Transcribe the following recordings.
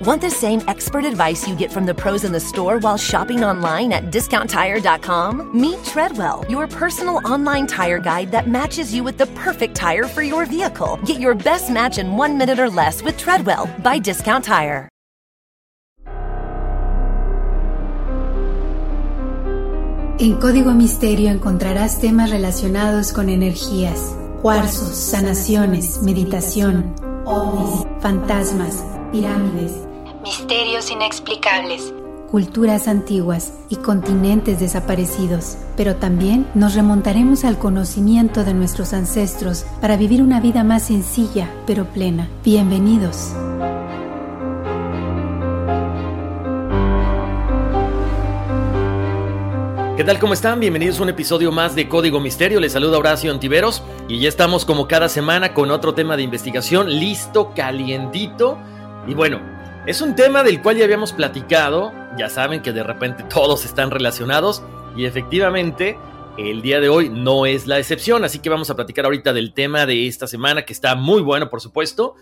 Want the same expert advice you get from the pros in the store while shopping online at discounttire.com? Meet Treadwell, your personal online tire guide that matches you with the perfect tire for your vehicle. Get your best match in one minute or less with Treadwell by Discount Tire. En Código Misterio encontrarás temas relacionados con energías, cuarzos, sanaciones, meditación, ovnis, fantasmas, pirámides, misterios inexplicables, culturas antiguas y continentes desaparecidos. Pero también nos remontaremos al conocimiento de nuestros ancestros para vivir una vida más sencilla pero plena. Bienvenidos. ¿Qué tal? ¿Cómo están? Bienvenidos a un episodio más de Código Misterio. Les saluda Horacio Antiveros y ya estamos como cada semana con otro tema de investigación listo, calientito. Y bueno, es un tema del cual ya habíamos platicado. Ya saben que de repente todos están relacionados y efectivamente el día de hoy no es la excepción. Así que vamos a platicar ahorita del tema de esta semana que está muy bueno, por supuesto.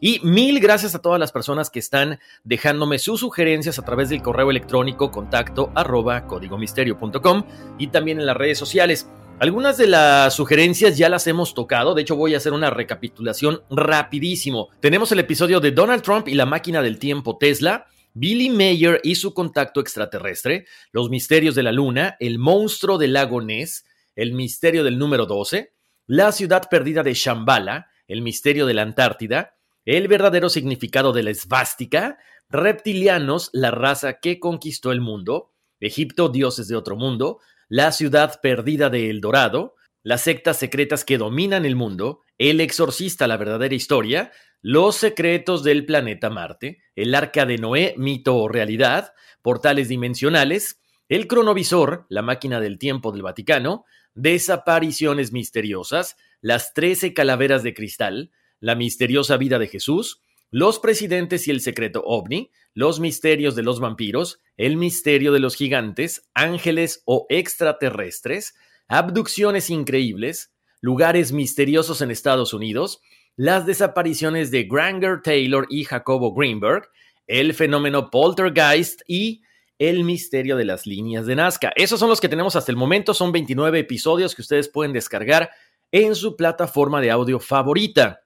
Y mil gracias a todas las personas que están dejándome sus sugerencias a través del correo electrónico contacto arroba códigomisterio.com y también en las redes sociales. Algunas de las sugerencias ya las hemos tocado, de hecho voy a hacer una recapitulación rapidísimo. Tenemos el episodio de Donald Trump y la máquina del tiempo Tesla, Billy Mayer y su contacto extraterrestre, los misterios de la luna, el monstruo del lago Ness, el misterio del número 12, la ciudad perdida de Shambhala, el misterio de la Antártida, el verdadero significado de la esvástica, reptilianos, la raza que conquistó el mundo, Egipto, dioses de otro mundo, la ciudad perdida de El Dorado, las sectas secretas que dominan el mundo, el exorcista, la verdadera historia, los secretos del planeta Marte, el arca de Noé, mito o realidad, portales dimensionales, el cronovisor, la máquina del tiempo del Vaticano, desapariciones misteriosas, las trece calaveras de cristal, la misteriosa vida de Jesús, los presidentes y el secreto ovni, los misterios de los vampiros, el misterio de los gigantes, ángeles o extraterrestres, abducciones increíbles, lugares misteriosos en Estados Unidos, las desapariciones de Granger Taylor y Jacobo Greenberg, el fenómeno poltergeist y el misterio de las líneas de Nazca. Esos son los que tenemos hasta el momento, son 29 episodios que ustedes pueden descargar en su plataforma de audio favorita.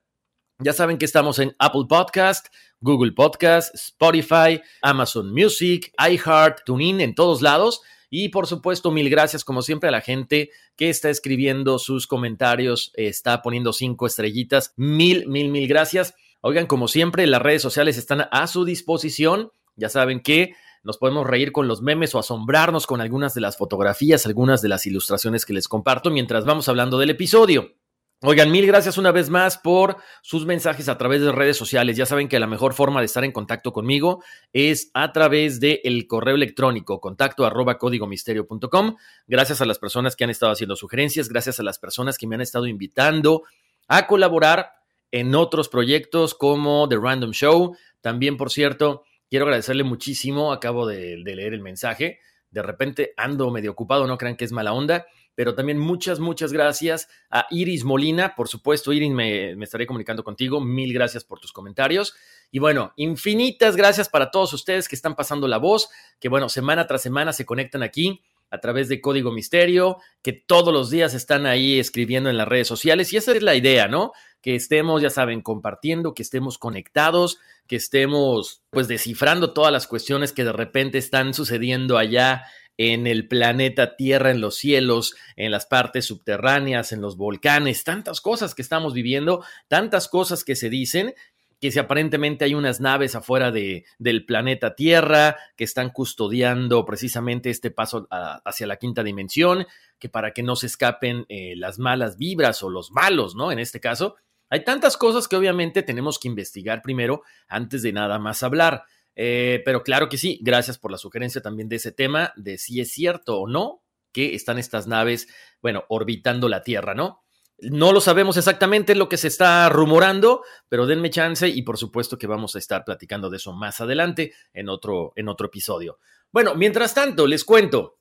Ya saben que estamos en Apple Podcast, Google Podcast, Spotify, Amazon Music, iHeart, TuneIn, en todos lados. Y por supuesto, mil gracias como siempre a la gente que está escribiendo sus comentarios, está poniendo cinco estrellitas. Mil, mil, mil gracias. Oigan, como siempre, las redes sociales están a su disposición. Ya saben que nos podemos reír con los memes o asombrarnos con algunas de las fotografías, algunas de las ilustraciones que les comparto mientras vamos hablando del episodio. Oigan, mil gracias una vez más por sus mensajes a través de redes sociales. Ya saben que la mejor forma de estar en contacto conmigo es a través del el correo electrónico contacto arroba códigomisterio.com. Gracias a las personas que han estado haciendo sugerencias, gracias a las personas que me han estado invitando a colaborar en otros proyectos como The Random Show. También, por cierto, quiero agradecerle muchísimo, acabo de, de leer el mensaje. De repente ando medio ocupado, no crean que es mala onda pero también muchas, muchas gracias a Iris Molina. Por supuesto, Iris, me, estaré comunicando contigo. Mil gracias por tus comentarios. Y bueno, infinitas gracias para todos ustedes que están pasando la voz, que bueno, semana tras semana se conectan aquí a través de Código Misterio, que todos los días están ahí escribiendo en las redes sociales. Y esa es la idea, ¿no? Que estemos, ya saben, compartiendo, que estemos conectados, que estemos pues descifrando todas las cuestiones que de repente están sucediendo allá en el planeta Tierra, en los cielos, en las partes subterráneas, en los volcanes, tantas cosas que estamos viviendo, tantas cosas que se dicen que si aparentemente hay unas naves afuera de, del planeta Tierra que están custodiando precisamente este paso hacia la quinta dimensión, que para que no se escapen eh, las malas vibras o los malos, ¿no? En este caso, hay tantas cosas que obviamente tenemos que investigar primero antes de nada más hablar. Eh, pero claro que sí, gracias por la sugerencia también de ese tema, de si es cierto o no que están estas naves, bueno, orbitando la Tierra, ¿no? No lo sabemos exactamente lo que se está rumorando, pero denme chance y por supuesto que vamos a estar platicando de eso más adelante en otro, en otro episodio. Bueno, mientras tanto, les cuento,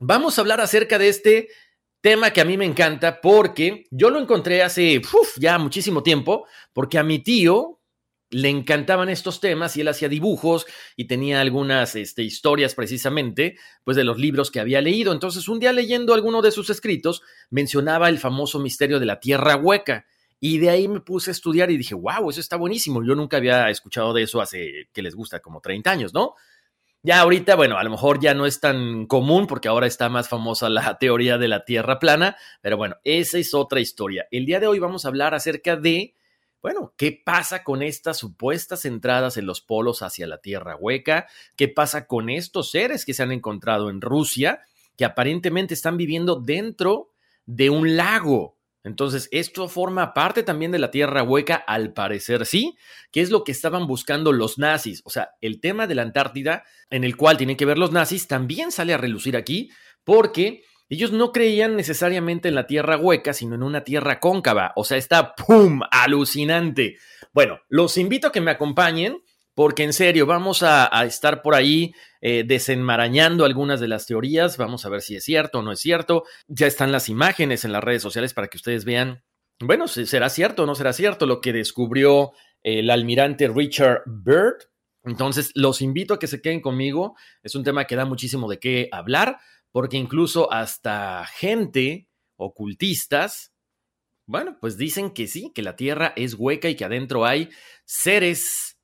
vamos a hablar acerca de este tema que a mí me encanta porque yo lo encontré hace ya muchísimo tiempo, porque a mi tío, le encantaban estos temas y él hacía dibujos y tenía algunas este, historias precisamente, pues de los libros que había leído. Entonces, un día leyendo alguno de sus escritos, mencionaba el famoso misterio de la tierra hueca. Y de ahí me puse a estudiar y dije, wow, eso está buenísimo. Yo nunca había escuchado de eso hace, que les gusta, como 30 años, ¿no? Ya ahorita, bueno, a lo mejor ya no es tan común porque ahora está más famosa la teoría de la Tierra plana, pero bueno, esa es otra historia. El día de hoy vamos a hablar acerca de bueno, ¿qué pasa con estas supuestas entradas en los polos hacia la Tierra hueca? ¿Qué pasa con estos seres que se han encontrado en Rusia, que aparentemente están viviendo dentro de un lago? Entonces, esto forma parte también de la Tierra hueca, al parecer sí, que es lo que estaban buscando los nazis. O sea, el tema de la Antártida, en el cual tienen que ver los nazis, también sale a relucir aquí, porque ellos no creían necesariamente en la tierra hueca, sino en una tierra cóncava. O sea, está ¡pum! alucinante. Bueno, los invito a que me acompañen porque en serio vamos a, estar por ahí eh, desenmarañando algunas de las teorías. Vamos a ver si es cierto o no es cierto. Ya están las imágenes en las redes sociales para que ustedes vean, bueno, si será cierto o no será cierto lo que descubrió el almirante Richard Byrd. Entonces, los invito a que se queden conmigo. Es un tema que da muchísimo de qué hablar porque incluso hasta gente ocultistas, bueno, pues dicen que sí, que la Tierra es hueca y que adentro hay seres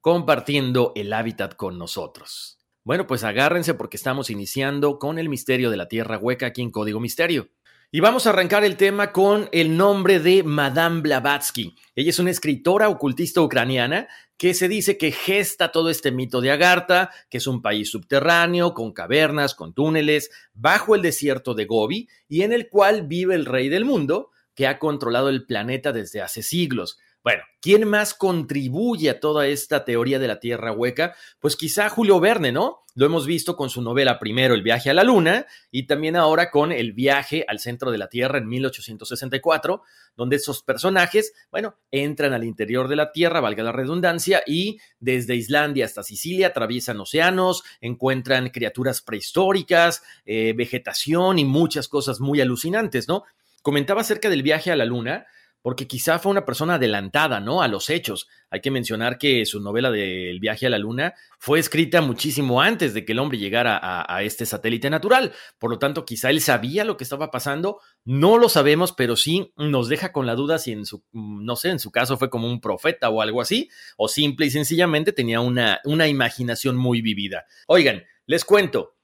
compartiendo el hábitat con nosotros. Bueno, pues agárrense porque estamos iniciando con el misterio de la Tierra hueca aquí en Código Misterio. Y vamos a arrancar el tema con el nombre de Madame Blavatsky. Ella es una escritora ocultista ucraniana que se dice que gesta todo este mito de Agartha, que es un país subterráneo, con cavernas, con túneles, bajo el desierto de Gobi, y en el cual vive el rey del mundo, que ha controlado el planeta desde hace siglos. Bueno, ¿quién más contribuye a toda esta teoría de la Tierra hueca? Pues quizá Julio Verne, ¿no? Lo hemos visto con su novela primero El viaje a la Luna y también ahora con El viaje al centro de la Tierra en 1864, donde esos personajes, bueno, entran al interior de la Tierra, valga la redundancia, y desde Islandia hasta Sicilia atraviesan océanos, encuentran criaturas prehistóricas, eh, vegetación y muchas cosas muy alucinantes, ¿no? Comentaba acerca del viaje a la Luna porque quizá fue una persona adelantada, ¿no? A los hechos. Hay que mencionar que su novela del viaje a la luna fue escrita muchísimo antes de que el hombre llegara a, este satélite natural. Por lo tanto, quizá él sabía lo que estaba pasando. No lo sabemos, pero sí nos deja con la duda si en su, no sé, en su caso fue como un profeta o algo así, o simple y sencillamente tenía una, una imaginación muy vivida. Oigan, les cuento.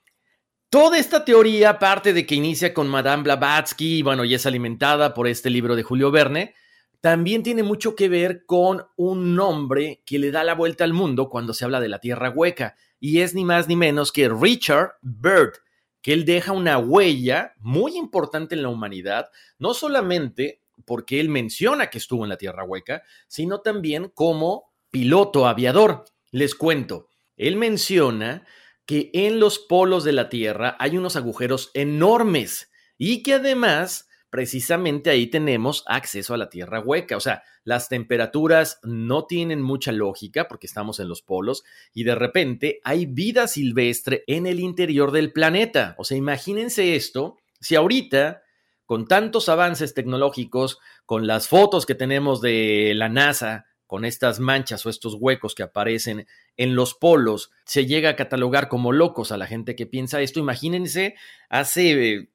Toda esta teoría parte de que inicia con Madame Blavatsky bueno, y es alimentada por este libro de Julio Verne, también tiene mucho que ver con un nombre que le da la vuelta al mundo cuando se habla de la Tierra hueca, y es ni más ni menos que Richard Byrd, que él deja una huella muy importante en la humanidad, no solamente porque él menciona que estuvo en la Tierra hueca, sino también como piloto aviador. Les cuento, él menciona que en los polos de la Tierra hay unos agujeros enormes y que además precisamente ahí tenemos acceso a la Tierra hueca. O sea, las temperaturas no tienen mucha lógica porque estamos en los polos y de repente hay vida silvestre en el interior del planeta. O sea, imagínense esto, si ahorita con tantos avances tecnológicos, con las fotos que tenemos de la NASA, con estas manchas o estos huecos que aparecen en los polos, se llega a catalogar como locos a la gente que piensa esto. Imagínense hace,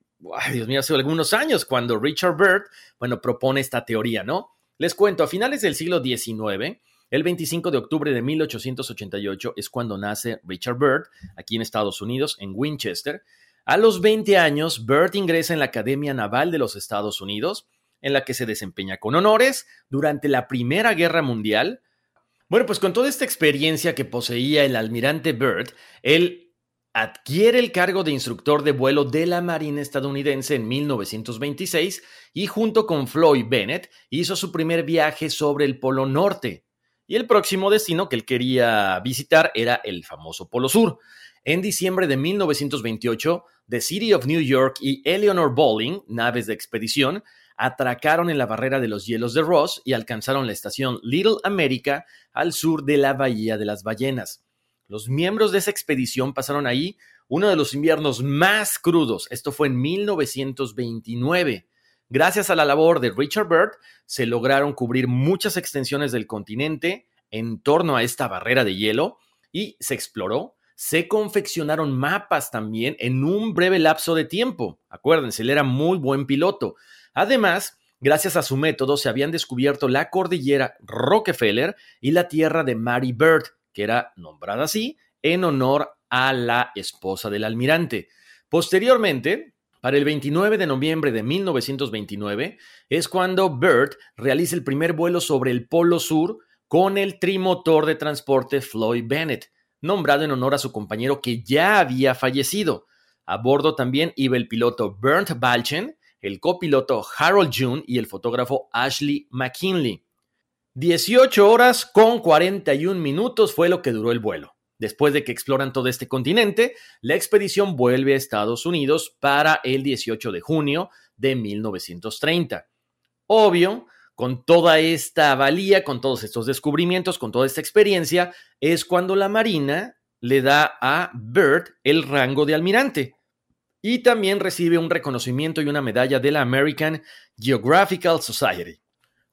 Dios mío, hace algunos años cuando Richard Byrd, bueno, propone esta teoría, ¿no? Les cuento, a finales del siglo XIX, el 25 de octubre de 1888 es cuando nace Richard Byrd, aquí en Estados Unidos, en Winchester. A los 20 años, Byrd ingresa en la Academia Naval de los Estados Unidos en la que se desempeña con honores durante la Primera Guerra Mundial. Bueno, pues con toda esta experiencia que poseía el almirante Byrd, él adquiere el cargo de instructor de vuelo de la Marina estadounidense en 1926 y junto con Floyd Bennett hizo su primer viaje sobre el Polo Norte. y el próximo destino que él quería visitar era el famoso Polo Sur. En diciembre de 1928, The City of New York y Eleanor Bowling, naves de expedición, atracaron en la barrera de los hielos de Ross y alcanzaron la estación Little America al sur de la Bahía de las Ballenas. Los miembros de esa expedición pasaron ahí uno de los inviernos más crudos. Esto fue en 1929. Gracias a la labor de Richard Byrd, se lograron cubrir muchas extensiones del continente en torno a esta barrera de hielo y se exploró. Se confeccionaron mapas también en un breve lapso de tiempo. Acuérdense, él era muy buen piloto. Además, gracias a su método, se habían descubierto la cordillera Rockefeller y la tierra de Mary Bird, que era nombrada así en honor a la esposa del almirante. Posteriormente, para el 29 de noviembre de 1929 es cuando Byrd realiza el primer vuelo sobre el Polo Sur con el trimotor de transporte Floyd Bennett, nombrado en honor a su compañero que ya había fallecido. A bordo también iba el piloto Bernd Balchen, el copiloto Harold June y el fotógrafo Ashley McKinley. 18 horas con 41 minutos fue lo que duró el vuelo. Después de que exploran todo este continente, la expedición vuelve a Estados Unidos para el 18 de junio de 1930. Obvio, con toda esta valía, con todos estos descubrimientos, con toda esta experiencia, es cuando la Marina le da a Byrd el rango de almirante. Y también recibe un reconocimiento y una medalla de la American Geographical Society.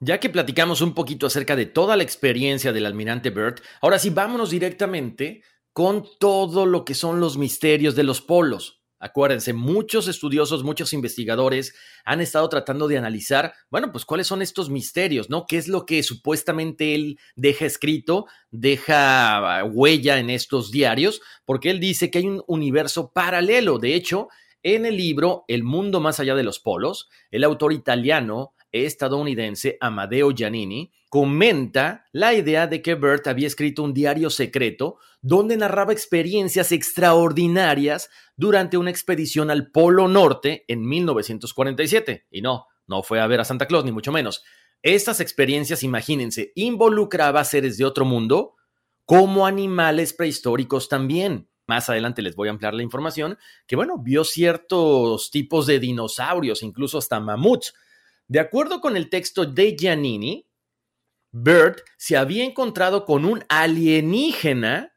Ya que platicamos un poquito acerca de toda la experiencia del almirante Byrd, ahora sí vámonos directamente con todo lo que son los misterios de los polos. Acuérdense, muchos estudiosos, muchos investigadores han estado tratando de analizar, bueno, pues cuáles son estos misterios, ¿no? ¿Qué es lo que supuestamente él deja escrito, deja ah, huella en estos diarios? Porque él dice que hay un universo paralelo. De hecho, en el libro El mundo más allá de los polos, el autor italiano estadounidense Amadeo Giannini comenta la idea de que Bert había escrito un diario secreto donde narraba experiencias extraordinarias durante una expedición al Polo Norte en 1947. Y no, no fue a ver a Santa Claus, ni mucho menos. Estas experiencias, imagínense, involucraba seres de otro mundo como animales prehistóricos también. Más adelante les voy a ampliar la información, que bueno, vio ciertos tipos de dinosaurios, incluso hasta mamuts, de acuerdo con el texto de Giannini, Bert se había encontrado con un alienígena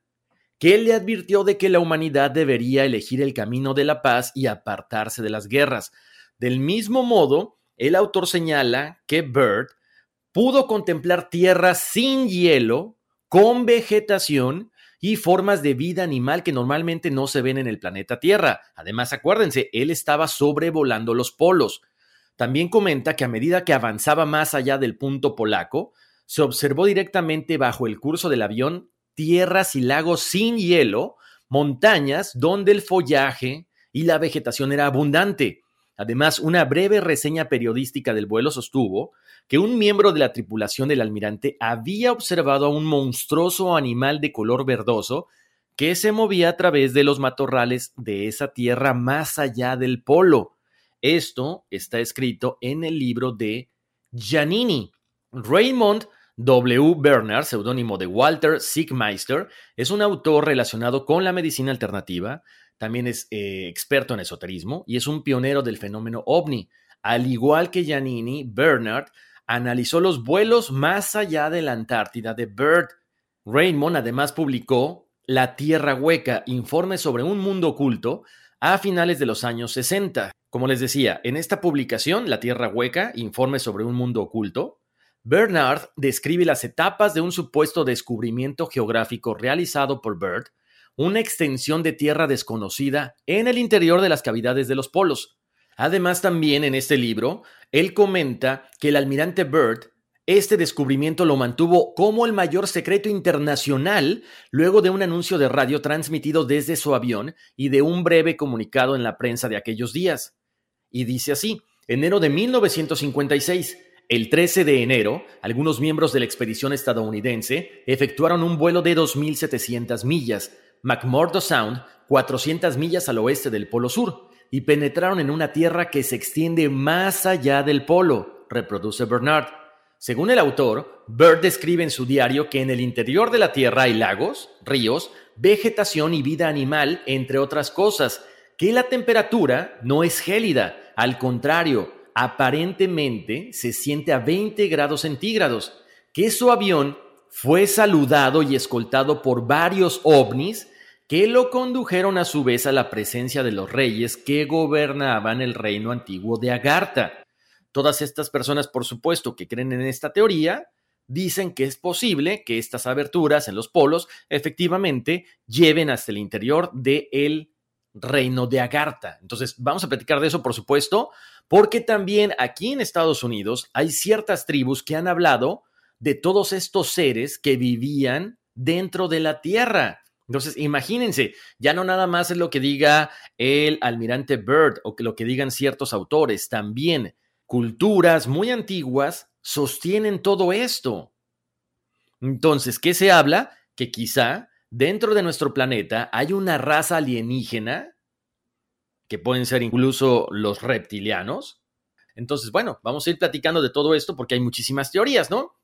que le advirtió de que la humanidad debería elegir el camino de la paz y apartarse de las guerras. Del mismo modo, el autor señala que Bert pudo contemplar tierras sin hielo, con vegetación y formas de vida animal que normalmente no se ven en el planeta Tierra. Además, acuérdense, él estaba sobrevolando los polos. También comenta que a medida que avanzaba más allá del punto polaco, se observó directamente bajo el curso del avión tierras y lagos sin hielo, montañas donde el follaje y la vegetación era abundante. Además, una breve reseña periodística del vuelo sostuvo que un miembro de la tripulación del almirante había observado a un monstruoso animal de color verdoso que se movía a través de los matorrales de esa tierra más allá del polo. Esto está escrito en el libro de Giannini. Raymond W. Bernard, seudónimo de Walter Siegmeister, es un autor relacionado con la medicina alternativa, también es eh, experto en esoterismo y es un pionero del fenómeno ovni. Al igual que Giannini, Bernard analizó los vuelos más allá de la Antártida de Bird. Raymond además publicó La Tierra Hueca, informe sobre un mundo oculto, a finales de los años 60. Como les decía, en esta publicación, La Tierra Hueca, informe sobre un mundo oculto, Bernard describe las etapas de un supuesto descubrimiento geográfico realizado por Bird, una extensión de tierra desconocida en el interior de las cavidades de los polos. Además, también en este libro, él comenta que el almirante Byrd este descubrimiento lo mantuvo como el mayor secreto internacional luego de un anuncio de radio transmitido desde su avión y de un breve comunicado en la prensa de aquellos días. Y dice así, enero de 1956, el 13 de enero, algunos miembros de la expedición estadounidense efectuaron un vuelo de 2.700 millas, McMurdo Sound, 400 millas al oeste del Polo Sur, y penetraron en una tierra que se extiende más allá del polo, reproduce Bernard. según el autor, Bird describe en su diario que en el interior de la Tierra hay lagos, ríos, vegetación y vida animal, entre otras cosas, que la temperatura no es gélida, al contrario, aparentemente se siente a 20 grados centígrados, que su avión fue saludado y escoltado por varios ovnis que lo condujeron a su vez a la presencia de los reyes que gobernaban el reino antiguo de Agartha. Todas estas personas, por supuesto, que creen en esta teoría, dicen que es posible que estas aberturas en los polos efectivamente lleven hasta el interior del reino de Agartha. Entonces, vamos a platicar de eso, por supuesto, porque también aquí en Estados Unidos hay ciertas tribus que han hablado de todos estos seres que vivían dentro de la Tierra. Entonces, imagínense, ya no nada más es lo que diga el almirante Byrd o lo que digan ciertos autores, también culturas muy antiguas sostienen todo esto. Entonces, ¿qué se habla? Que quizá dentro de nuestro planeta hay una raza alienígena, que pueden ser incluso los reptilianos. Entonces, bueno, vamos a ir platicando de todo esto porque hay muchísimas teorías, ¿no?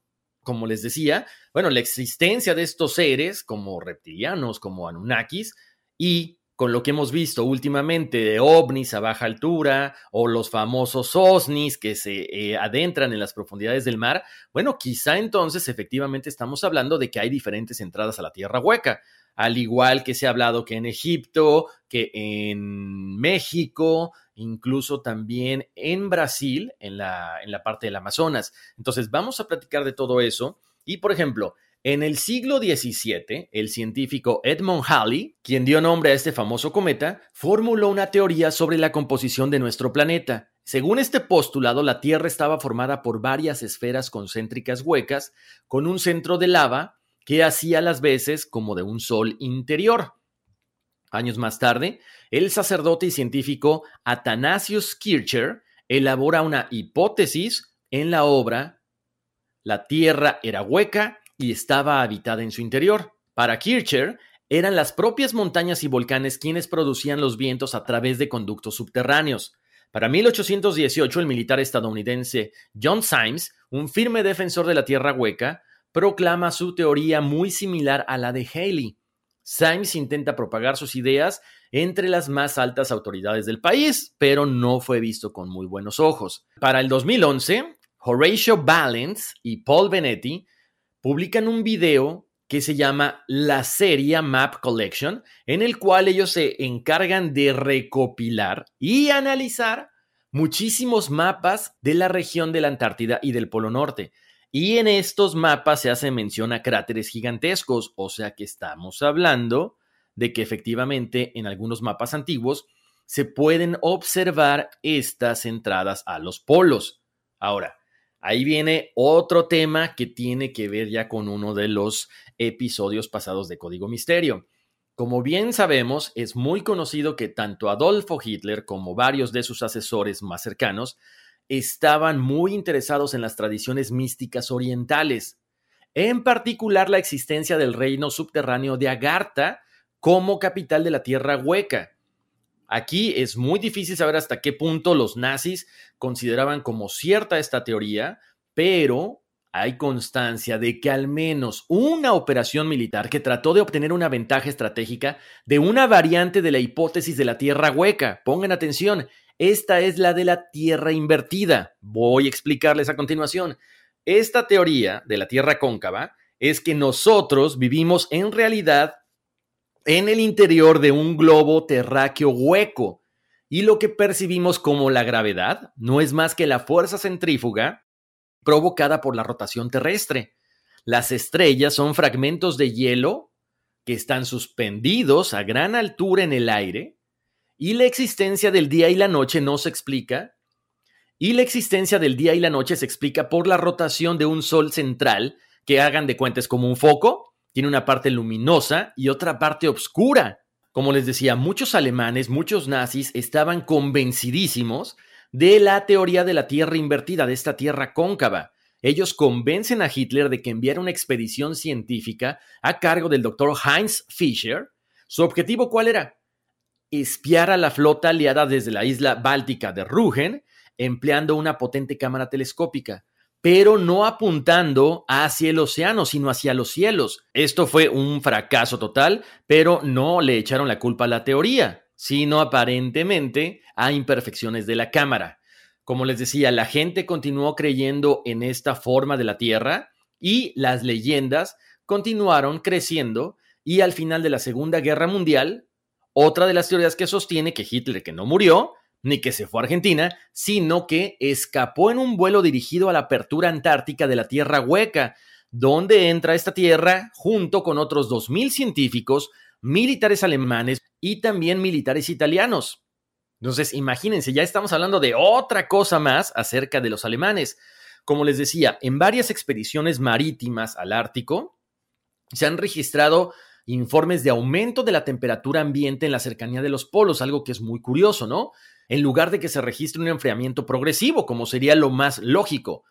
como les decía, bueno, la existencia de estos seres como reptilianos, como Anunnakis, y con lo que hemos visto últimamente de ovnis a baja altura o los famosos osnis que se eh, adentran en las profundidades del mar, bueno, quizá entonces efectivamente estamos hablando de que hay diferentes entradas a la tierra hueca, al igual que se ha hablado que en Egipto, que en México, incluso también en Brasil, en la, en la parte del Amazonas. Entonces, vamos a platicar de todo eso. Y, por ejemplo, en el siglo XVII, el científico Edmund Halley, quien dio nombre a este famoso cometa, formuló una teoría sobre la composición de nuestro planeta. Según este postulado, la Tierra estaba formada por varias esferas concéntricas huecas, con un centro de lava que hacía las veces como de un sol interior. Años más tarde, el sacerdote y científico Athanasius Kircher elabora una hipótesis en la obra La Tierra era hueca y estaba habitada en su interior. Para Kircher, eran las propias montañas y volcanes quienes producían los vientos a través de conductos subterráneos. Para 1818, el militar estadounidense John Symes, un firme defensor de la Tierra hueca, proclama su teoría muy similar a la de Haley. Symes intenta propagar sus ideas entre las más altas autoridades del país, pero no fue visto con muy buenos ojos. Para el 2011, Horatio Balance y Paul Benetti publican un video que se llama La Serie Map Collection, en el cual ellos se encargan de recopilar y analizar muchísimos mapas de la región de la Antártida y del Polo Norte. Y en estos mapas se hace mención a cráteres gigantescos, o sea que estamos hablando de que efectivamente en algunos mapas antiguos se pueden observar estas entradas a los polos. Ahora, ahí viene otro tema que tiene que ver ya con uno de los episodios pasados de Código Misterio. Como bien sabemos, es muy conocido que tanto Adolfo Hitler como varios de sus asesores más cercanos estaban muy interesados en las tradiciones místicas orientales, en particular la existencia del reino subterráneo de Agartha como capital de la tierra hueca. Aquí es muy difícil saber hasta qué punto los nazis consideraban como cierta esta teoría, pero hay constancia de que al menos una operación militar que trató de obtener una ventaja estratégica de una variante de la hipótesis de la tierra hueca. Pongan atención, esta es la de la Tierra invertida. Voy a explicarles a continuación. Esta teoría de la Tierra cóncava es que nosotros vivimos en realidad en el interior de un globo terráqueo hueco y lo que percibimos como la gravedad no es más que la fuerza centrífuga provocada por la rotación terrestre. Las estrellas son fragmentos de hielo que están suspendidos a gran altura en el aire y la existencia del día y la noche no se explica. Y la existencia del día y la noche se explica por la rotación de un sol central que hagan de cuentas como un foco, tiene una parte luminosa y otra parte oscura. Como les decía, muchos alemanes, muchos nazis estaban convencidísimos de la teoría de la Tierra invertida, de esta Tierra cóncava. Ellos convencen a Hitler de que enviara una expedición científica a cargo del doctor Heinz Fischer. ¿Su objetivo cuál era? espiar a la flota aliada desde la isla báltica de Rügen, empleando una potente cámara telescópica. Pero no apuntando hacia el océano, sino hacia los cielos. Esto fue un fracaso total, pero no le echaron la culpa a la teoría, sino aparentemente a imperfecciones de la cámara. Como les decía, la gente continuó creyendo en esta forma de la Tierra y las leyendas continuaron creciendo y al final de la Segunda Guerra Mundial, otra de las teorías que sostiene que Hitler, que no murió, ni que se fue a Argentina, sino que escapó en un vuelo dirigido a la apertura antártica de la Tierra Hueca, donde entra esta tierra junto con otros 2.000 científicos, militares alemanes y también militares italianos. Entonces, imagínense, ya estamos hablando de otra cosa más acerca de los alemanes. Como les decía, en varias expediciones marítimas al Ártico se han registrado informes de aumento de la temperatura ambiente en la cercanía de los polos, algo que es muy curioso, ¿no? En lugar de que se registre un enfriamiento progresivo, como sería lo más lógico.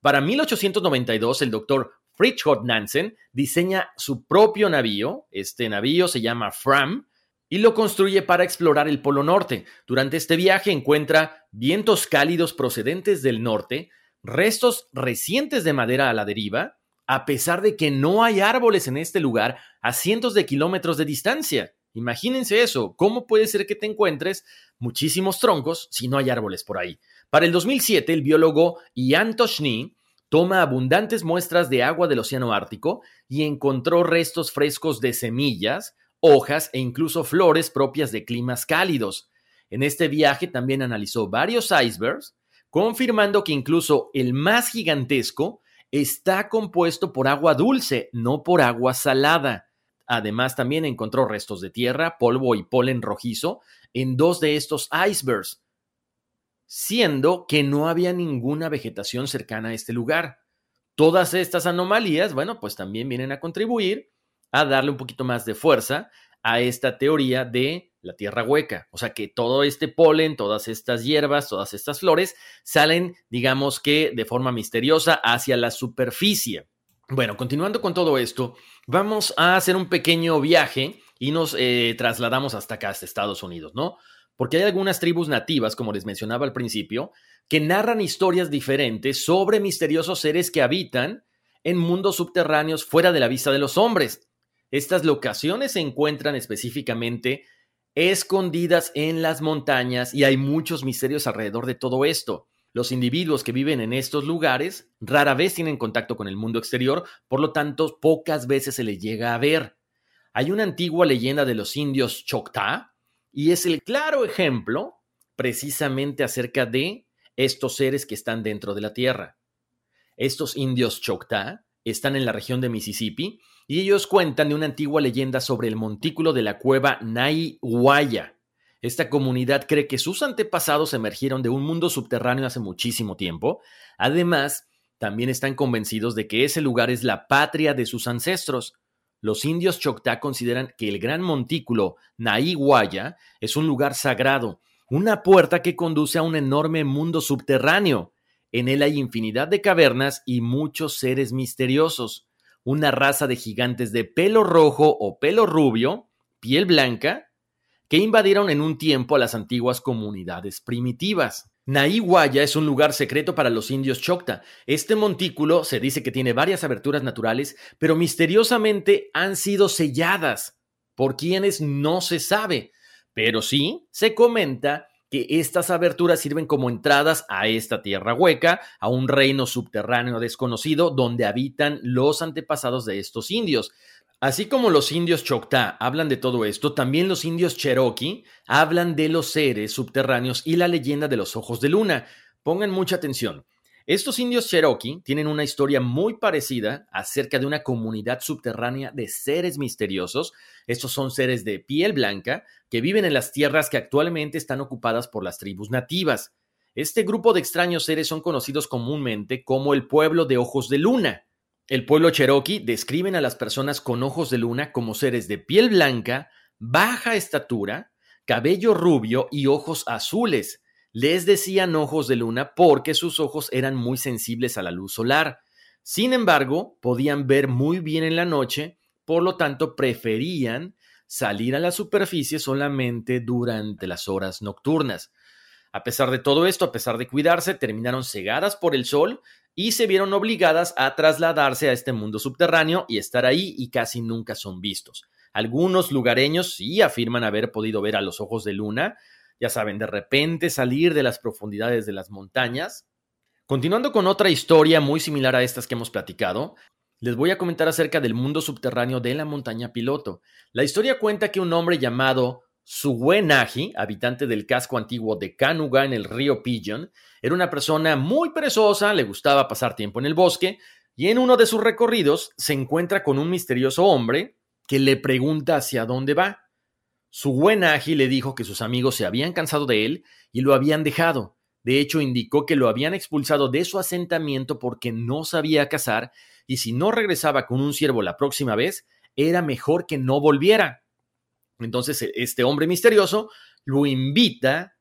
Para 1892, el doctor Fridtjof Nansen diseña su propio navío, este navío se llama Fram, y lo construye para explorar el Polo Norte. Durante este viaje encuentra vientos cálidos procedentes del norte, restos recientes de madera a la deriva, a pesar de que no hay árboles en este lugar a cientos de kilómetros de distancia. Imagínense eso, ¿cómo puede ser que te encuentres muchísimos troncos si no hay árboles por ahí? Para el 2007, el biólogo Ian Toshny toma abundantes muestras de agua del Océano Ártico y encontró restos frescos de semillas, hojas e incluso flores propias de climas cálidos. En este viaje también analizó varios icebergs, confirmando que incluso el más gigantesco está compuesto por agua dulce, no por agua salada. Además, también encontró restos de tierra, polvo y polen rojizo en dos de estos icebergs, siendo que no había ninguna vegetación cercana a este lugar. Todas estas anomalías, bueno, pues también vienen a contribuir a darle un poquito más de fuerza a esta teoría de la tierra hueca. O sea que todo este polen, todas estas hierbas, todas estas flores salen, digamos que de forma misteriosa hacia la superficie. Bueno, continuando con todo esto, vamos a hacer un pequeño viaje y nos eh, trasladamos hasta acá, hasta Estados Unidos, ¿no? Porque hay algunas tribus nativas, como les mencionaba al principio, que narran historias diferentes sobre misteriosos seres que habitan en mundos subterráneos fuera de la vista de los hombres. Estas locaciones se encuentran específicamente escondidas en las montañas y hay muchos misterios alrededor de todo esto. Los individuos que viven en estos lugares rara vez tienen contacto con el mundo exterior, por lo tanto pocas veces se les llega a ver. Hay una antigua leyenda de los indios Choctaw y es el claro ejemplo precisamente acerca de estos seres que están dentro de la tierra. Estos indios Choctaw están en la región de Mississippi y ellos cuentan de una antigua leyenda sobre el montículo de la cueva Naihuaya. Esta comunidad cree que sus antepasados emergieron de un mundo subterráneo hace muchísimo tiempo. Además, también están convencidos de que ese lugar es la patria de sus ancestros. Los indios Choctaw consideran que el gran montículo Naihuaya es un lugar sagrado, una puerta que conduce a un enorme mundo subterráneo. En él hay infinidad de cavernas y muchos seres misteriosos una raza de gigantes de pelo rojo o pelo rubio, piel blanca, que invadieron en un tiempo a las antiguas comunidades primitivas. Naihuaya es un lugar secreto para los indios Chocta. Este montículo se dice que tiene varias aberturas naturales, pero misteriosamente han sido selladas por quienes no se sabe. Pero sí se comenta que estas aberturas sirven como entradas a esta tierra hueca, a un reino subterráneo desconocido donde habitan los antepasados de estos indios. Así como los indios Choctaw hablan de todo esto, también los indios Cherokee hablan de los seres subterráneos y la leyenda de los ojos de luna. Pongan mucha atención. Estos indios Cherokee tienen una historia muy parecida acerca de una comunidad subterránea de seres misteriosos. Estos son seres de piel blanca que viven en las tierras que actualmente están ocupadas por las tribus nativas. Este grupo de extraños seres son conocidos comúnmente como el pueblo de ojos de luna. El pueblo Cherokee describen a las personas con ojos de luna como seres de piel blanca, baja estatura, cabello rubio y ojos azules les decían ojos de luna porque sus ojos eran muy sensibles a la luz solar. Sin embargo, podían ver muy bien en la noche, por lo tanto preferían salir a la superficie solamente durante las horas nocturnas. A pesar de todo esto, a pesar de cuidarse, terminaron cegadas por el sol y se vieron obligadas a trasladarse a este mundo subterráneo y estar ahí y casi nunca son vistos. Algunos lugareños sí afirman haber podido ver a los ojos de luna, ya saben, de repente salir de las profundidades de las montañas. Continuando con otra historia muy similar a estas que hemos platicado, les voy a comentar acerca del mundo subterráneo de la montaña piloto. La historia cuenta que un hombre llamado Suwenaji, habitante del casco antiguo de Kanuga en el río Pigeon, era una persona muy perezosa, le gustaba pasar tiempo en el bosque, y en uno de sus recorridos se encuentra con un misterioso hombre que le pregunta hacia dónde va. Suwenaji le dijo que sus amigos se habían cansado de él y lo habían dejado. De hecho, indicó que lo habían expulsado de su asentamiento porque no sabía cazar y si no regresaba con un ciervo la próxima vez, era mejor que no volviera. Entonces e, este hombre misterioso lo invita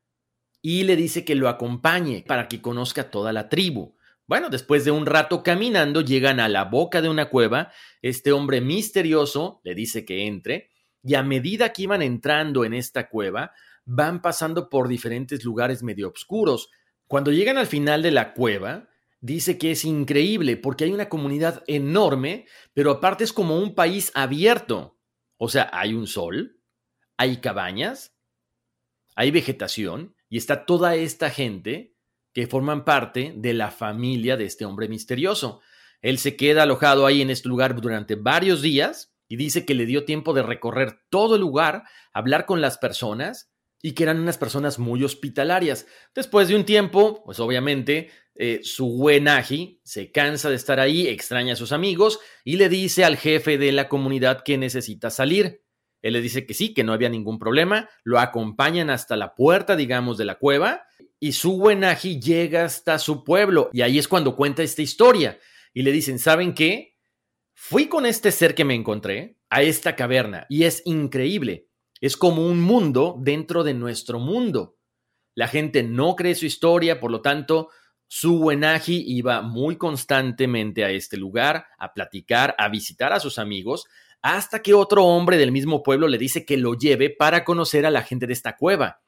y le dice que lo acompañe para que conozca toda la tribu. Bueno, después de un rato caminando, llegan a la boca de una cueva. Este hombre misterioso le dice que entre y a medida que iban entrando en esta cueva, van pasando por diferentes lugares medio oscuros. Cuando llegan al final de la cueva, dice que es increíble porque hay una comunidad enorme, pero aparte es como un país abierto. O sea, hay un sol, hay cabañas, hay vegetación y está toda esta gente que forman parte de la familia de este hombre misterioso. Él se queda alojado ahí en este lugar durante varios días y dice que le dio tiempo de recorrer todo el lugar, hablar con las personas y que eran unas personas muy hospitalarias. Después de un tiempo, pues obviamente, eh, su Wenaji se cansa de estar ahí, extraña a sus amigos y le dice al jefe de la comunidad que necesita salir. Él le dice que sí, que no había ningún problema, lo acompañan hasta la puerta, digamos, de la cueva, y su Wenaji llega hasta su pueblo, y ahí es cuando cuenta esta historia, y le dicen, ¿saben qué? Fui con este ser que me encontré a esta caverna, y es increíble, es como un mundo dentro de nuestro mundo. La gente no cree su historia, por lo tanto, su Wenaji iba muy constantemente a este lugar, a platicar, a visitar a sus amigos, hasta que otro hombre del mismo pueblo le dice que lo lleve para conocer a la gente de esta cueva.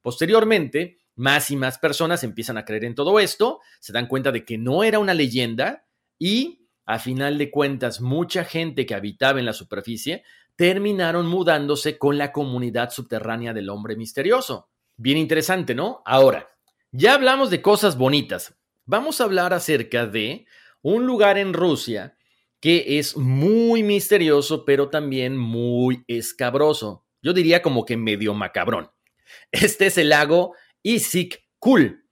Posteriormente, más y más personas empiezan a creer en todo esto, se dan cuenta de que no era una leyenda y, a final de cuentas, mucha gente que habitaba en la superficie terminaron mudándose con la comunidad subterránea del hombre misterioso. Bien interesante, ¿no? Ahora, ya hablamos de cosas bonitas. Vamos a hablar acerca de un lugar en Rusia que es muy misterioso, pero también muy escabroso. Yo diría como que medio macabrón. Este es el lago Isik Kul.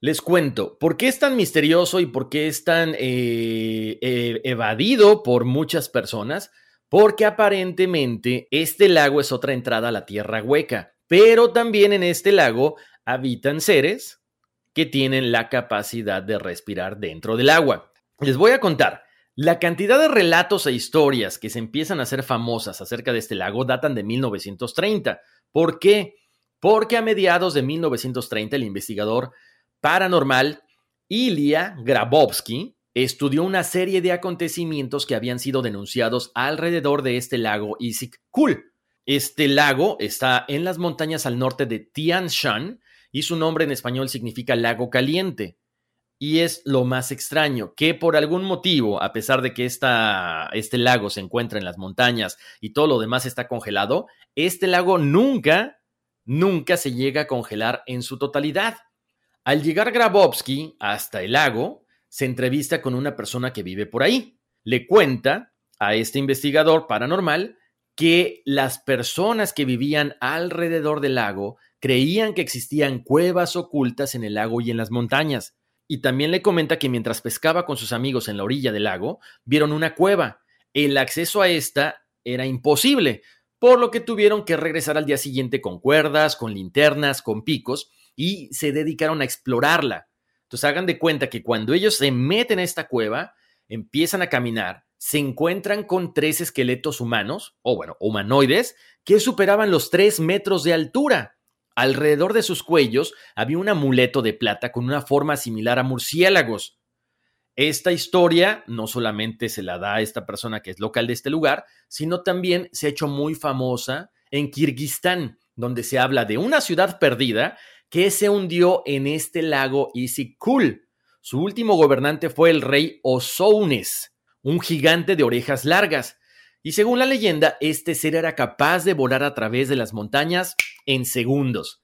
Les cuento, ¿por qué es tan misterioso y por qué es tan eh, eh, evadido por muchas personas? Porque aparentemente este lago es otra entrada a la tierra hueca, pero también en este lago habitan seres que tienen la capacidad de respirar dentro del agua. Les voy a contar, la cantidad de relatos e historias que se empiezan a hacer famosas acerca de este lago datan de 1930. ¿Por qué? Porque a mediados de 1930 el investigador paranormal Ilya Grabowski estudió una serie de acontecimientos que habían sido denunciados alrededor de este lago Isik Kul. Este lago está en las montañas al norte de Tian Shan y su nombre en español significa lago caliente. Y es lo más extraño, que por algún motivo, a pesar de que esta, este lago se encuentra en las montañas y todo lo demás está congelado, este lago nunca, nunca se llega a congelar en su totalidad. Al llegar Grabowski hasta el lago, se entrevista con una persona que vive por ahí. Le cuenta a este investigador paranormal que las personas que vivían alrededor del lago creían que existían cuevas ocultas en el lago y en las montañas y también le comenta que mientras pescaba con sus amigos en la orilla del lago, vieron una cueva. El acceso a esta era imposible, por lo que tuvieron que regresar al día siguiente con cuerdas, con linternas, con picos, y se dedicaron a explorarla. Entonces hagan de cuenta que cuando ellos se meten a esta cueva, empiezan a caminar, se encuentran con tres esqueletos humanos, o bueno, humanoides, que superaban los tres metros de altura. Alrededor de sus cuellos había un amuleto de plata con una forma similar a murciélagos. Esta historia no solamente se la da a esta persona que es local de este lugar, sino también se ha hecho muy famosa en Kirguistán, donde se habla de una ciudad perdida que se hundió en este lago Isikul. Su último gobernante fue el rey Osounes, un gigante de orejas largas, y según la leyenda, este ser era capaz de volar a través de las montañas en segundos.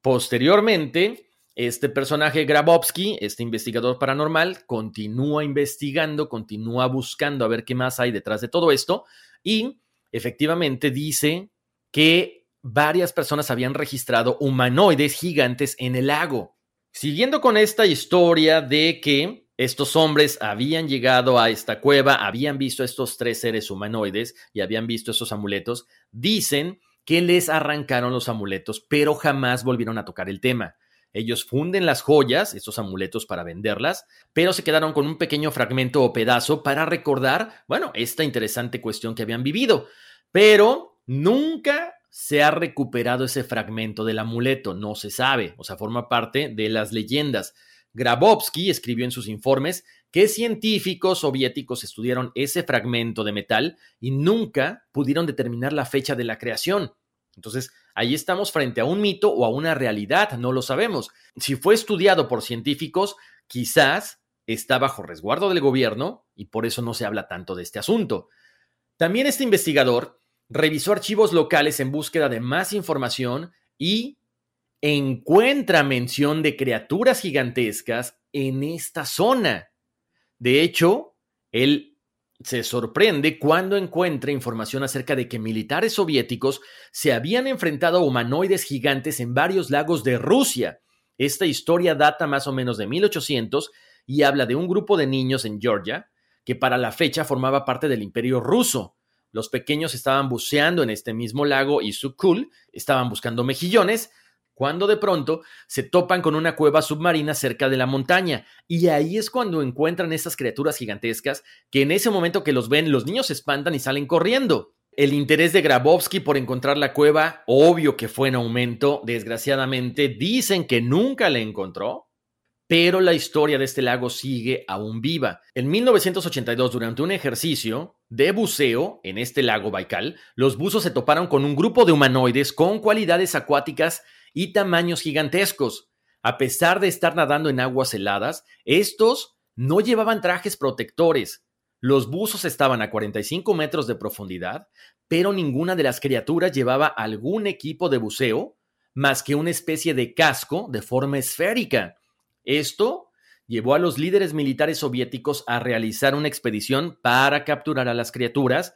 Posteriormente, este personaje Grabowski, este investigador paranormal, continúa investigando, continúa buscando a ver qué más hay detrás de todo esto y efectivamente dice que varias personas habían registrado humanoides gigantes en el lago. Siguiendo con esta historia de que estos hombres habían llegado a esta cueva, habían visto a estos tres seres humanoides y habían visto esos amuletos, dicen que les arrancaron los amuletos, pero jamás volvieron a tocar el tema. Ellos funden las joyas, estos amuletos para venderlas, pero se quedaron con un pequeño fragmento o pedazo para recordar, bueno, esta interesante cuestión que habían vivido. Pero nunca se ha recuperado ese fragmento del amuleto, no se sabe, o sea, forma parte de las leyendas. Grabowski escribió en sus informes que científicos soviéticos estudiaron ese fragmento de metal y nunca pudieron determinar la fecha de la creación. Entonces, ahí estamos frente a un mito o a una realidad, no lo sabemos. Si fue estudiado por científicos, quizás está bajo resguardo del gobierno y por eso no se habla tanto de este asunto. También este investigador revisó archivos locales en búsqueda de más información y encuentra mención de criaturas gigantescas en esta zona. De hecho, él se sorprende cuando encuentra información acerca de que militares soviéticos se habían enfrentado a humanoides gigantes en varios lagos de Rusia. Esta historia data más o menos de 1800 y habla de un grupo de niños en Georgia que para la fecha formaba parte del imperio ruso. Los pequeños estaban buceando en este mismo lago Isukul, estaban buscando mejillones, cuando de pronto se topan con una cueva submarina cerca de la montaña. Y ahí es cuando encuentran esas criaturas gigantescas que en ese momento que los ven los niños se espantan y salen corriendo. El interés de Grabowski por encontrar la cueva, obvio que fue en aumento, desgraciadamente dicen que nunca la encontró, pero la historia de este lago sigue aún viva. En 1982, durante un ejercicio de buceo en este lago Baikal, los buzos se toparon con un grupo de humanoides con cualidades acuáticas y tamaños gigantescos. A pesar de estar nadando en aguas heladas, estos no llevaban trajes protectores. Los buzos estaban a 45 metros de profundidad, pero ninguna de las criaturas llevaba algún equipo de buceo más que una especie de casco de forma esférica. Esto llevó a los líderes militares soviéticos a realizar una expedición para capturar a las criaturas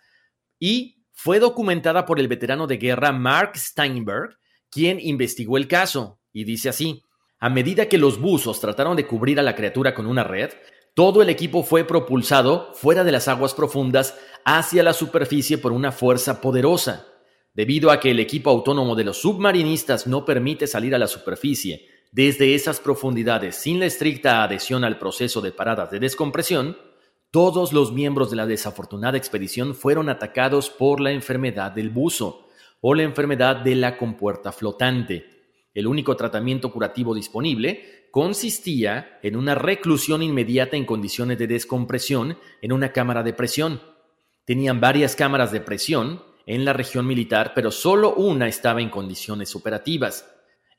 y fue documentada por el veterano de guerra Mark Steinberg, quien investigó el caso, y dice así, a medida que los buzos trataron de cubrir a la criatura con una red, todo el equipo fue propulsado fuera de las aguas profundas hacia la superficie por una fuerza poderosa. Debido a que el equipo autónomo de los submarinistas no permite salir a la superficie desde esas profundidades sin la estricta adhesión al proceso de paradas de descompresión, todos los miembros de la desafortunada expedición fueron atacados por la enfermedad del buzo, o la enfermedad de la compuerta flotante. El único tratamiento curativo disponible consistía en una reclusión inmediata en condiciones de descompresión en una cámara de presión. Tenían varias cámaras de presión en la región militar, pero solo una estaba en condiciones operativas.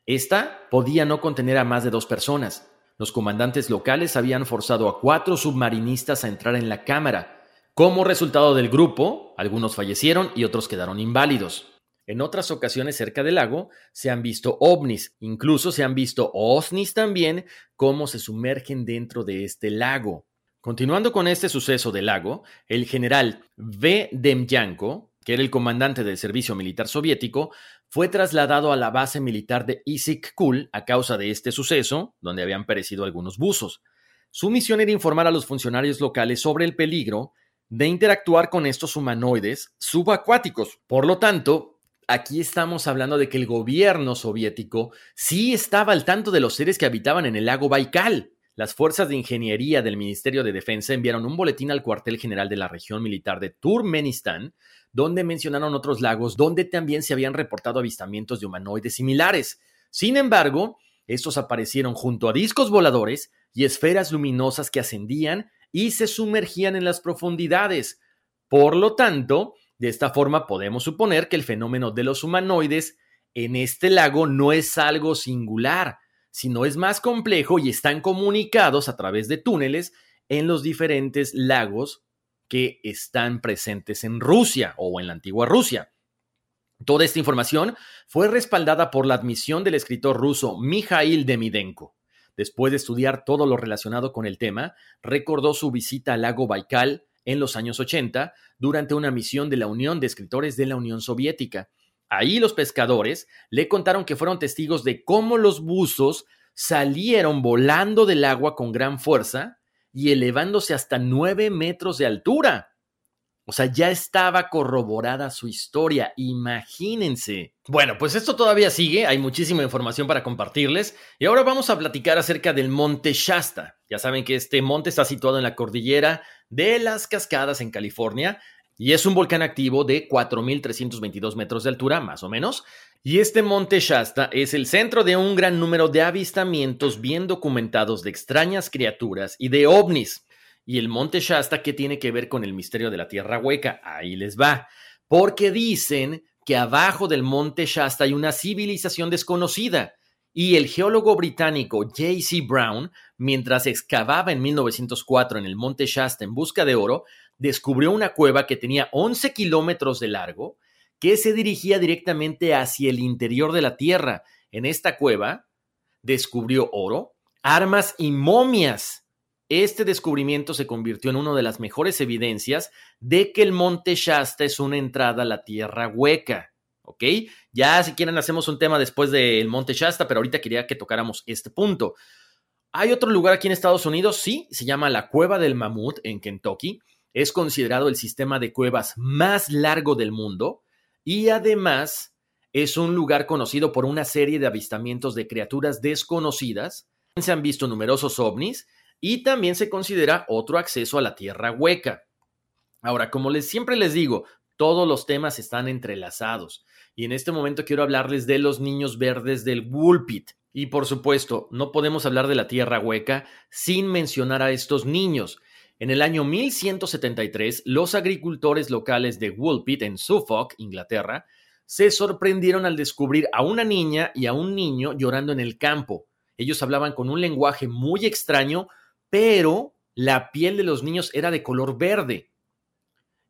Esta podía no contener a más de dos personas. Los comandantes locales habían forzado a cuatro submarinistas a entrar en la cámara. Como resultado del grupo, algunos fallecieron y otros quedaron inválidos. En otras ocasiones cerca del lago se han visto ovnis, incluso se han visto ovnis también, cómo se sumergen dentro de este lago. Continuando con este suceso del lago, el general V. Demyanko, que era el comandante del servicio militar soviético, fue trasladado a la base militar de Issyk-Kul a causa de este suceso, donde habían perecido algunos buzos. Su misión era informar a los funcionarios locales sobre el peligro de interactuar con estos humanoides subacuáticos. Por lo tanto, aquí estamos hablando de que el gobierno soviético sí estaba al tanto de los seres que habitaban en el lago Baikal. Las fuerzas de ingeniería del Ministerio de Defensa enviaron un boletín al cuartel general de la región militar de Turkmenistán, donde mencionaron otros lagos donde también se habían reportado avistamientos de humanoides similares. Sin embargo, estos aparecieron junto a discos voladores y esferas luminosas que ascendían y se sumergían en las profundidades. Por lo tanto, de esta forma podemos suponer que el fenómeno de los humanoides en este lago no es algo singular, sino es más complejo y están comunicados a través de túneles en los diferentes lagos que están presentes en Rusia o en la antigua Rusia. Toda esta información fue respaldada por la admisión del escritor ruso Mikhail Demidenko. Después de estudiar todo lo relacionado con el tema, recordó su visita al lago Baikal en los años 80 durante una misión de la Unión de Escritores de la Unión Soviética. Ahí los pescadores le contaron que fueron testigos de cómo los buzos salieron volando del agua con gran fuerza y elevándose hasta nueve metros de altura. O sea, ya estaba corroborada su historia, imagínense. Bueno, pues esto todavía sigue, hay muchísima información para compartirles y ahora vamos a platicar acerca del Monte Shasta. Ya saben que este monte está situado en la cordillera de las Cascadas en California y es un volcán activo de 4.322 metros de altura, más o menos. Y este monte Shasta es el centro de un gran número de avistamientos bien documentados de extrañas criaturas y de ovnis. Y el monte Shasta, ¿qué tiene que ver con el misterio de la tierra hueca? Ahí les va. Porque dicen que abajo del monte Shasta hay una civilización desconocida. Y el geólogo británico J.C. Brown, mientras excavaba en 1904 en el monte Shasta en busca de oro, descubrió una cueva que tenía 11 kilómetros de largo, que se dirigía directamente hacia el interior de la Tierra. En esta cueva descubrió oro, armas y momias este descubrimiento se convirtió en una de las mejores evidencias de que el monte Shasta es una entrada a la tierra hueca. ¿Ok? Ya si quieren hacemos un tema después del monte Shasta, pero ahorita quería que tocáramos este punto. Hay otro lugar aquí en Estados Unidos, sí, se llama la Cueva del Mamut en Kentucky. Es considerado el sistema de cuevas más largo del mundo y además es un lugar conocido por una serie de avistamientos de criaturas desconocidas. Se han visto numerosos ovnis y también se considera otro acceso a la tierra hueca. Ahora, como les siempre les digo, todos los temas están entrelazados y en este momento quiero hablarles de los niños verdes del Woolpit. Y por supuesto, no podemos hablar de la tierra hueca sin mencionar a estos niños. En el año 1173, los agricultores locales de Woolpit en Suffolk, Inglaterra, se sorprendieron al descubrir a una niña y a un niño llorando en el campo. Ellos hablaban con un lenguaje muy extraño pero la piel de los niños era de color verde.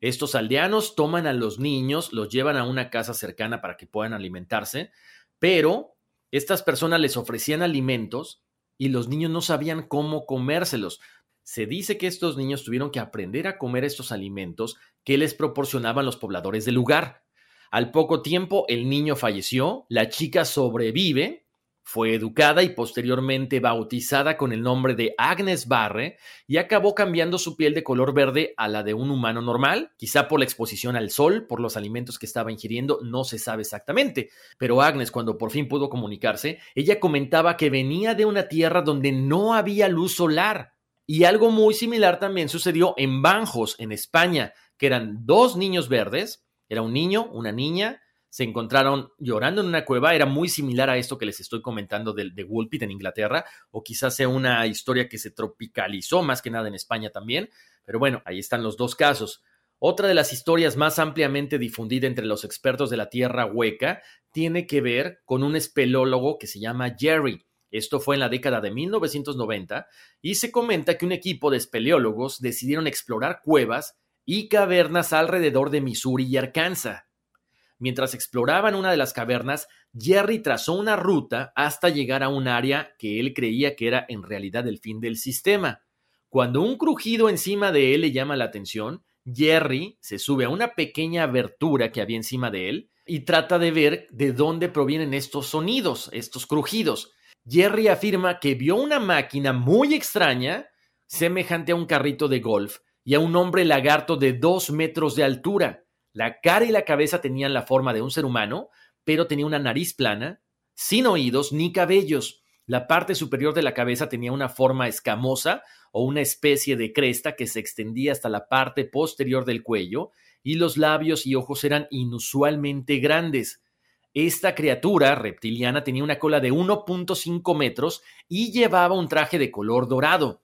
Estos aldeanos toman a los niños, los llevan a una casa cercana para que puedan alimentarse, pero estas personas les ofrecían alimentos y los niños no sabían cómo comérselos. Se dice que estos niños tuvieron que aprender a comer estos alimentos que les proporcionaban los pobladores del lugar. Al poco tiempo el niño falleció, la chica sobrevive fue educada y posteriormente bautizada con el nombre de Agnes Barre y acabó cambiando su piel de color verde a la de un humano normal, quizá por la exposición al sol, por los alimentos que estaba ingiriendo, no se sabe exactamente. Pero Agnes, cuando por fin pudo comunicarse, ella comentaba que venía de una tierra donde no había luz solar. Y algo muy similar también sucedió en Banjos, en España, que eran dos niños verdes, era un niño, una niña, se encontraron llorando en una cueva. Era muy similar a esto que les estoy comentando de, de Woolpit en Inglaterra, o quizás sea una historia que se tropicalizó más que nada en España también. Pero bueno, ahí están los dos casos. Otra de las historias más ampliamente difundida entre los expertos de la Tierra Hueca tiene que ver con un espelólogo que se llama Jerry. Esto fue en la década de 1990 y se comenta que un equipo de espeleólogos decidieron explorar cuevas y cavernas alrededor de Missouri y Arkansas. Mientras exploraban una de las cavernas, Jerry trazó una ruta hasta llegar a un área que él creía que era en realidad el fin del sistema. Cuando un crujido encima de él le llama la atención, Jerry se sube a una pequeña abertura que había encima de él y trata de ver de dónde provienen estos sonidos, estos crujidos. Jerry afirma que vio una máquina muy extraña, semejante a un carrito de golf, y a un hombre lagarto de dos metros de altura. La cara y la cabeza tenían la forma de un ser humano, pero tenía una nariz plana, sin oídos ni cabellos. La parte superior de la cabeza tenía una forma escamosa o una especie de cresta que se extendía hasta la parte posterior del cuello, y los labios y ojos eran inusualmente grandes. Esta criatura reptiliana tenía una cola de 1.5 metros y llevaba un traje de color dorado.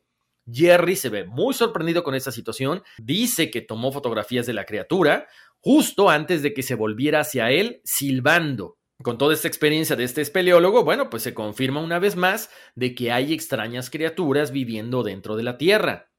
Jerry se ve muy sorprendido con esta situación, dice que tomó fotografías de la criatura, justo antes de que se volviera hacia él silbando. Con toda esta experiencia de este espeleólogo, bueno, pues se confirma una vez más de que hay extrañas criaturas viviendo dentro de la Tierra.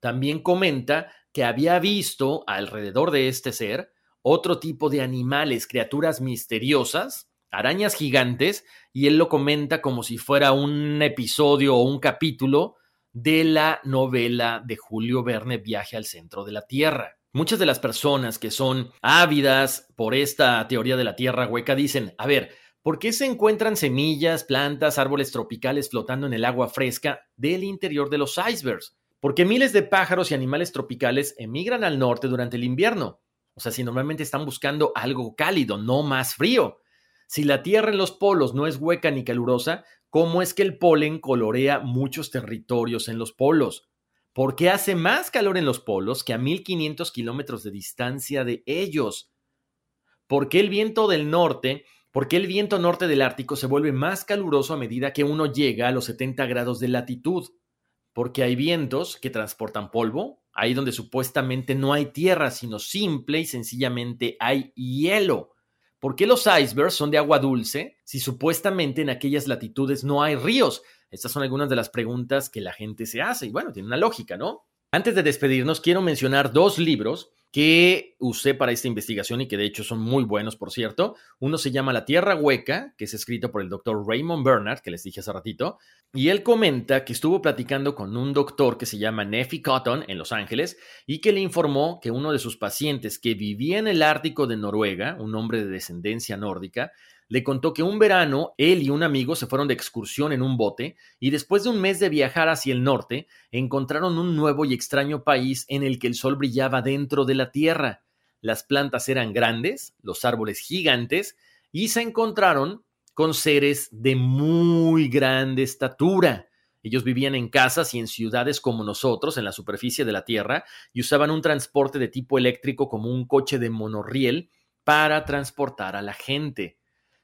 También comenta que había visto alrededor de este ser otro tipo de animales, criaturas misteriosas, arañas gigantes, y él lo comenta como si fuera un episodio o un capítulo de la novela de Julio Verne Viaje al centro de la Tierra. Muchas de las personas que son ávidas por esta teoría de la Tierra hueca dicen, a ver, ¿por qué se encuentran semillas, plantas, árboles tropicales flotando en el agua fresca del interior de los icebergs? Porque miles de pájaros y animales tropicales emigran al norte durante el invierno. O sea, si normalmente están buscando algo cálido, no más frío. Si la Tierra en los polos no es hueca ni calurosa, ¿cómo es que el polen colorea muchos territorios en los polos? ¿Por qué hace más calor en los polos que a 1500 kilómetros de distancia de ellos? ¿Por qué el viento del norte, por qué el viento norte del Ártico se vuelve más caluroso a medida que uno llega a los 70 grados de latitud? Porque hay vientos que transportan polvo, ahí donde supuestamente no hay tierra, sino simple y sencillamente hay hielo. ¿Por qué los icebergs son de agua dulce si supuestamente en aquellas latitudes no hay ríos? Estas son algunas de las preguntas que la gente se hace y bueno, tiene una lógica, ¿no? Antes de despedirnos, quiero mencionar dos libros que usé para esta investigación y que de hecho son muy buenos, por cierto. Uno se llama La Tierra Hueca, que es escrito por el doctor Raymond Bernard, que les dije hace ratito, y él comenta que estuvo platicando con un doctor que se llama Neffy Cotton en Los Ángeles y que le informó que uno de sus pacientes que vivía en el Ártico de Noruega, un hombre de descendencia nórdica, le contó que un verano él y un amigo se fueron de excursión en un bote y después de un mes de viajar hacia el norte encontraron un nuevo y extraño país en el que el sol brillaba dentro de la tierra. Las plantas eran grandes, los árboles gigantes y se encontraron con seres de muy grande estatura. Ellos vivían en casas y en ciudades como nosotros, en la superficie de la Tierra, y usaban un transporte de tipo eléctrico como un coche de monorriel para transportar a la gente.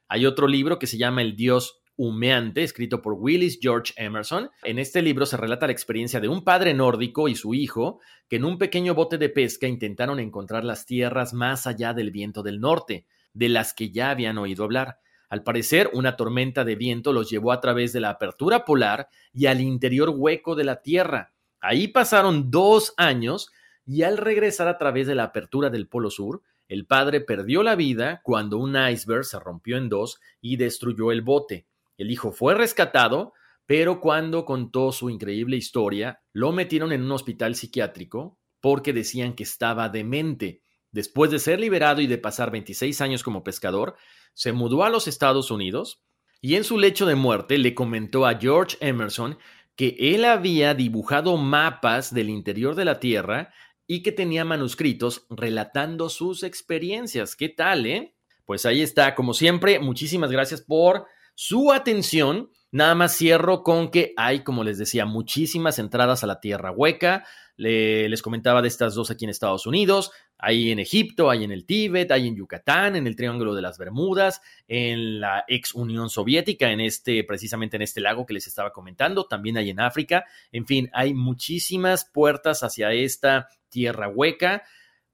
Hay otro libro que se llama El Dios humeante, escrito por Willis George Emerson. En este libro se relata la experiencia de un padre nórdico y su hijo que en un pequeño bote de pesca intentaron encontrar las tierras más allá del viento del norte, de las que ya habían oído hablar. Al parecer, una tormenta de viento los llevó a través de la apertura polar y al interior hueco de la Tierra. Ahí pasaron dos años y al regresar a través de la apertura del Polo Sur, el padre perdió la vida cuando un iceberg se rompió en dos y destruyó el bote. El hijo fue rescatado, pero cuando contó su increíble historia, lo metieron en un hospital psiquiátrico porque decían que estaba demente. Después de ser liberado y de pasar 26 años como pescador, se mudó a los Estados Unidos y en su lecho de muerte le comentó a George Emerson que él había dibujado mapas del interior de la Tierra y que tenía manuscritos relatando sus experiencias. ¿Qué tal, eh? Pues ahí está, como siempre, muchísimas gracias por su atención. Nada más cierro con que hay, como les decía, muchísimas entradas a la Tierra Hueca les comentaba de estas dos aquí en Estados Unidos, hay en Egipto, hay en el Tíbet, hay en Yucatán, en el Triángulo de las Bermudas, en la ex Unión Soviética, en este, precisamente en este lago que les estaba comentando, también hay en África, en fin, hay muchísimas puertas hacia esta tierra hueca.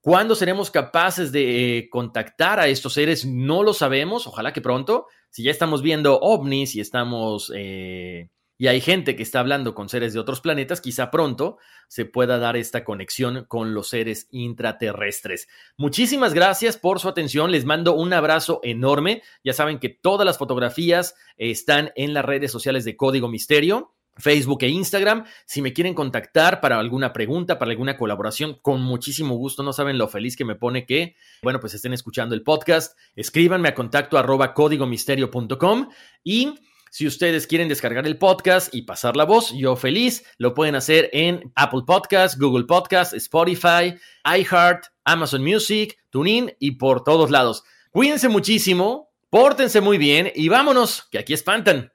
¿Cuándo seremos capaces de eh, contactar a estos seres? No lo sabemos, ojalá que pronto. Si ya estamos viendo ovnis y estamos eh, y hay gente que está hablando con seres de otros planetas, quizá pronto se pueda dar esta conexión con los seres intraterrestres. Muchísimas gracias por su atención, les mando un abrazo enorme. Ya saben que todas las fotografías están en las redes sociales de Código Misterio. Facebook e Instagram. Si me quieren contactar para alguna pregunta, para alguna colaboración, con muchísimo gusto. No saben lo feliz que me pone que, bueno, pues estén escuchando el podcast. Escríbanme a contacto arroba códigomisterio.com y si ustedes quieren descargar el podcast y pasar la voz, yo feliz, lo pueden hacer en Apple Podcast, Google Podcast, Spotify, iHeart, Amazon Music, TuneIn y por todos lados. Cuídense muchísimo, pórtense muy bien y vámonos, que aquí espantan.